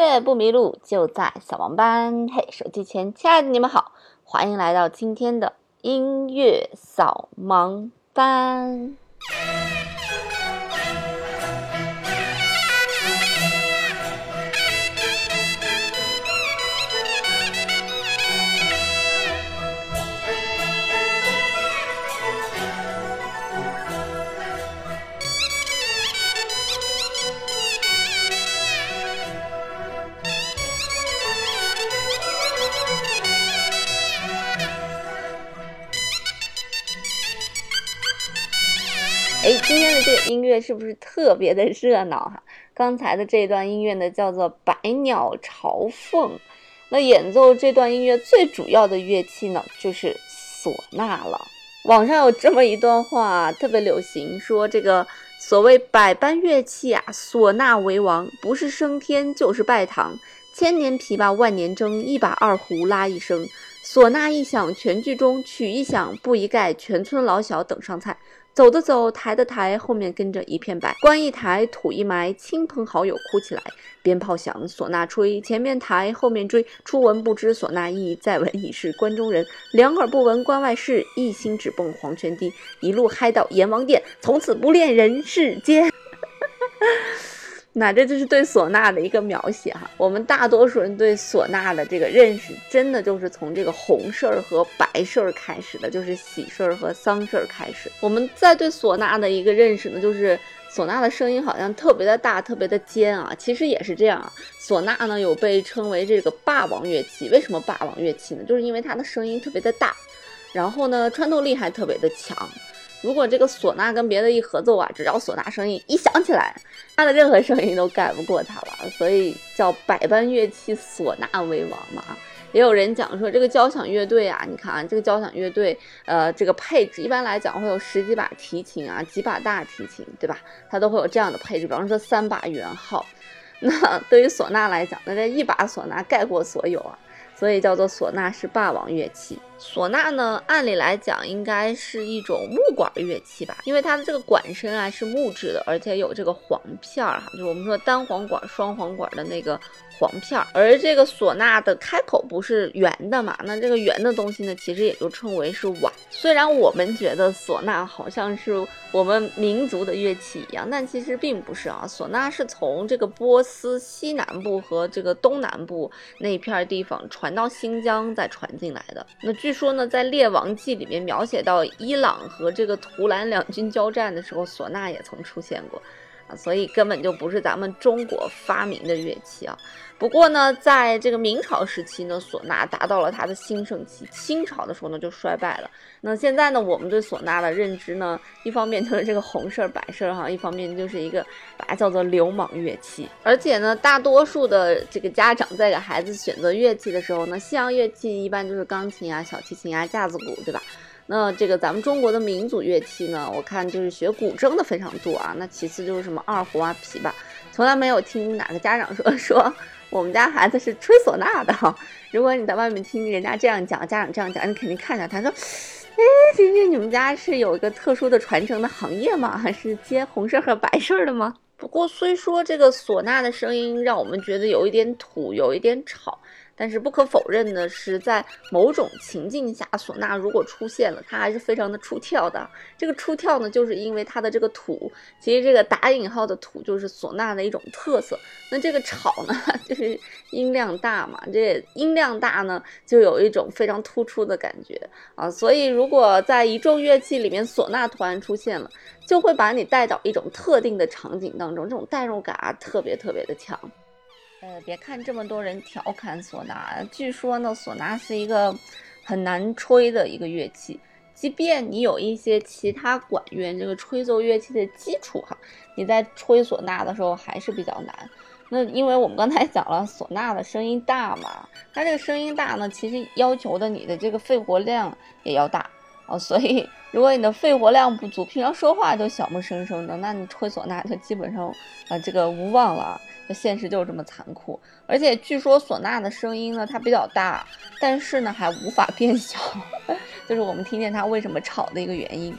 月不迷路，就在小盲班。嘿，手机前亲爱的你们好，欢迎来到今天的音乐扫盲班。音乐是不是特别的热闹哈？刚才的这段音乐呢，叫做《百鸟朝凤》。那演奏这段音乐最主要的乐器呢，就是唢呐了。网上有这么一段话，特别流行，说这个所谓百般乐器啊，唢呐为王，不是升天就是拜堂。千年琵琶万年筝，一把二胡拉一声。唢呐一响全剧终，曲一响布一盖，全村老小等上菜。走的走，抬的抬，后面跟着一片白。棺一抬，土一埋，亲朋好友哭起来。鞭炮响，唢呐吹，前面抬，后面追。初闻不知唢呐意，再闻已是关中人。两耳不闻关外事，一心只蹦黄泉堤。一路嗨到阎王殿，从此不恋人世间。那这就是对唢呐的一个描写哈。我们大多数人对唢呐的这个认识，真的就是从这个红事儿和白事儿开始的，就是喜事儿和丧事儿开始。我们在对唢呐的一个认识呢，就是唢呐的声音好像特别的大，特别的尖啊。其实也是这样啊。唢呐呢有被称为这个霸王乐器，为什么霸王乐器呢？就是因为它的声音特别的大，然后呢穿透力还特别的强。如果这个唢呐跟别的一合奏啊，只要唢呐声音一响起来，它的任何声音都盖不过它了，所以叫百般乐器唢呐为王嘛。也有人讲说，这个交响乐队啊，你看啊，这个交响乐队，呃，这个配置一般来讲会有十几把提琴啊，几把大提琴，对吧？它都会有这样的配置，比方说三把圆号。那对于唢呐来讲，那这一把唢呐盖过所有啊。所以叫做唢呐是霸王乐器。唢呐呢，按理来讲应该是一种木管乐器吧，因为它的这个管身啊是木质的，而且有这个簧片儿哈，就我们说单簧管、双簧管的那个。簧片儿，而这个唢呐的开口不是圆的嘛？那这个圆的东西呢，其实也就称为是碗。虽然我们觉得唢呐好像是我们民族的乐器一样，但其实并不是啊。唢呐是从这个波斯西南部和这个东南部那片地方传到新疆再传进来的。那据据说呢，在《列王纪》里面描写到伊朗和这个图兰两军交战的时候，唢呐也曾出现过。所以根本就不是咱们中国发明的乐器啊。不过呢，在这个明朝时期呢，唢呐达到了它的兴盛期。清朝的时候呢，就衰败了。那现在呢，我们对唢呐的认知呢，一方面就是这个红事儿、白事儿哈，一方面就是一个把它叫做流氓乐器。而且呢，大多数的这个家长在给孩子选择乐器的时候呢，西洋乐器一般就是钢琴啊、小提琴啊、架子鼓，对吧？那这个咱们中国的民族乐器呢，我看就是学古筝的非常多啊。那其次就是什么二胡啊、琵琶，从来没有听哪个家长说 说我们家孩子是吹唢呐的哈。如果你在外面听人家这样讲，家长这样讲，你肯定看着，他说，哎，晶晶，你们家是有一个特殊的传承的行业吗？还是接红事和白事的吗？不过虽说这个唢呐的声音让我们觉得有一点土，有一点吵。但是不可否认的是，在某种情境下，唢呐如果出现了，它还是非常的出跳的。这个出跳呢，就是因为它的这个土，其实这个打引号的土就是唢呐的一种特色。那这个吵呢，就是音量大嘛，这音量大呢，就有一种非常突出的感觉啊。所以如果在一众乐器里面，唢呐突然出现了，就会把你带到一种特定的场景当中，这种代入感啊，特别特别的强。呃，别看这么多人调侃唢呐，据说呢，唢呐是一个很难吹的一个乐器。即便你有一些其他管乐这个吹奏乐器的基础哈，你在吹唢呐的时候还是比较难。那因为我们刚才讲了，唢呐的声音大嘛，它这个声音大呢，其实要求的你的这个肺活量也要大哦。所以如果你的肺活量不足，平常说话都小不声声的，那你吹唢呐就基本上啊这个无望了。现实就是这么残酷，而且据说唢呐的声音呢，它比较大，但是呢还无法变小，就是我们听见它为什么吵的一个原因，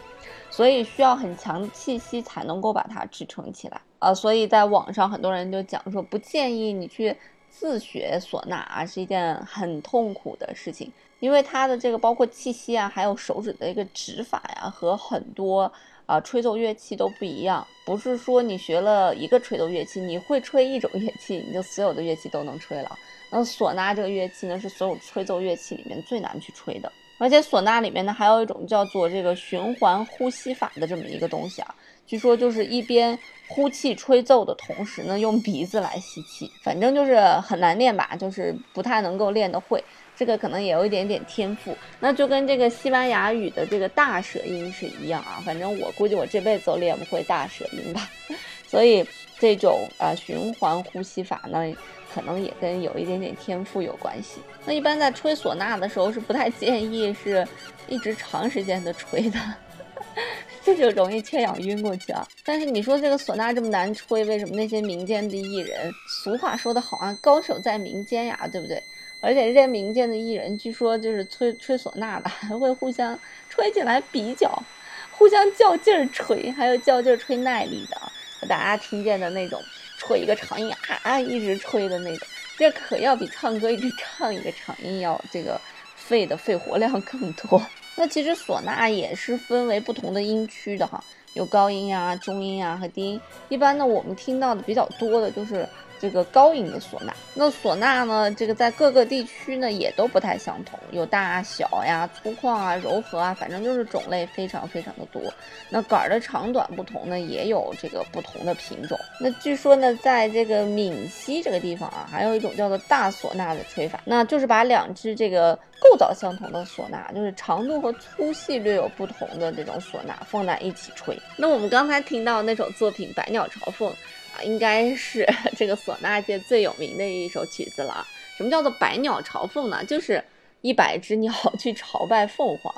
所以需要很强的气息才能够把它支撑起来。啊。所以在网上很多人就讲说，不建议你去自学唢呐啊是一件很痛苦的事情，因为它的这个包括气息啊，还有手指的一个指法呀，和很多啊吹奏乐器都不一样。不是说你学了一个吹奏乐器，你会吹一种乐器，你就所有的乐器都能吹了。那唢呐这个乐器呢，是所有吹奏乐器里面最难去吹的。而且唢呐里面呢，还有一种叫做这个循环呼吸法的这么一个东西啊。据说就是一边呼气吹奏的同时呢，用鼻子来吸气，反正就是很难练吧，就是不太能够练得会。这个可能也有一点点天赋，那就跟这个西班牙语的这个大舌音是一样啊。反正我估计我这辈子都练不会大舌音吧。所以这种啊循环呼吸法呢，可能也跟有一点点天赋有关系。那一般在吹唢呐的时候是不太建议是一直长时间的吹的。这就容易缺氧晕过去啊！但是你说这个唢呐这么难吹，为什么那些民间的艺人？俗话说得好啊，高手在民间呀，对不对？而且这些民间的艺人，据说就是吹吹唢呐的，还会互相吹起来比较，互相较劲儿吹，还有较劲儿吹耐力的。大家听见的那种吹一个长音啊啊，一直吹的那种，这可要比唱歌一直唱一个长音要这个肺的肺活量更多。那其实唢呐也是分为不同的音区的哈，有高音啊、中音啊和低音。一般呢，我们听到的比较多的就是。这个高音的唢呐，那唢呐呢？这个在各个地区呢也都不太相同，有大小呀、粗犷啊、柔和啊，反正就是种类非常非常的多。那杆儿的长短不同呢，也有这个不同的品种。那据说呢，在这个闽西这个地方啊，还有一种叫做大唢呐的吹法，那就是把两只这个构造相同的唢呐，就是长度和粗细略有不同的这种唢呐放在一起吹。那我们刚才听到那首作品《百鸟朝凤》。啊，应该是 这个唢呐界最有名的一首曲子了啊。什么叫做百鸟朝凤呢？就是一百只鸟 去朝拜凤凰，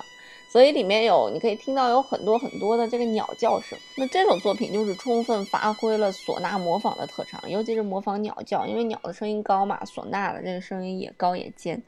所以里面有你可以听到有很多很多的这个鸟叫声。那这首作品就是充分发挥了唢呐模仿的特长，尤其是模仿鸟叫，因为鸟的声音高嘛，唢呐的这个声音也高也尖，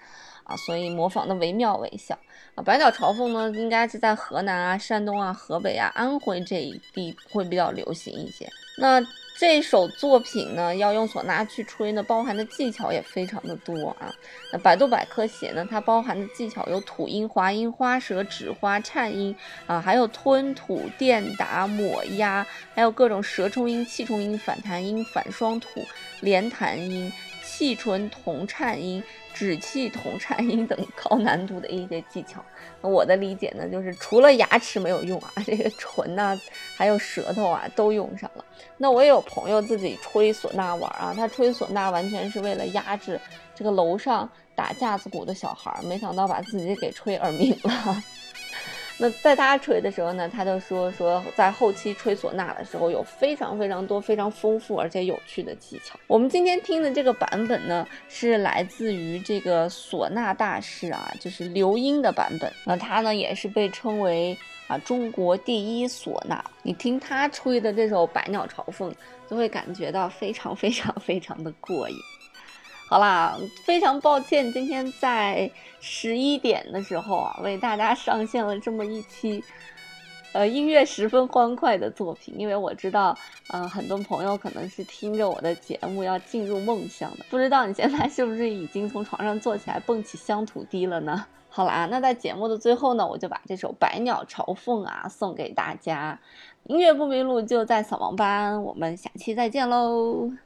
啊，所以模仿的惟妙惟肖。啊，百鸟朝凤呢，应该是在河南啊、山东啊、河北啊、安徽这一地会比较流行一些。那这首作品呢，要用唢呐去吹呢，包含的技巧也非常的多啊。那百度百科写呢，它包含的技巧有吐音、滑音、花舌、指花、颤音啊，还有吞吐、电打、抹压，还有各种舌冲音、气冲音、反弹音、反双吐、连弹音。气唇同颤音、指气同颤音等高难度的一些技巧，我的理解呢，就是除了牙齿没有用啊，这个唇呐，还有舌头啊，都用上了。那我也有朋友自己吹唢呐玩啊，他吹唢呐完全是为了压制这个楼上打架子鼓的小孩，没想到把自己给吹耳鸣了。那在他吹的时候呢，他就说说在后期吹唢呐的时候有非常非常多非常丰富而且有趣的技巧。我们今天听的这个版本呢，是来自于这个唢呐大师啊，就是刘英的版本。那他呢也是被称为啊中国第一唢呐。你听他吹的这首《百鸟朝凤》，就会感觉到非常非常非常的过瘾。好啦，非常抱歉，今天在十一点的时候啊，为大家上线了这么一期，呃，音乐十分欢快的作品。因为我知道，嗯，很多朋友可能是听着我的节目要进入梦乡的，不知道你现在是不是已经从床上坐起来蹦起乡土地了呢？好啦，那在节目的最后呢，我就把这首《百鸟朝凤》啊送给大家。音乐不迷路，就在扫盲班。我们下期再见喽。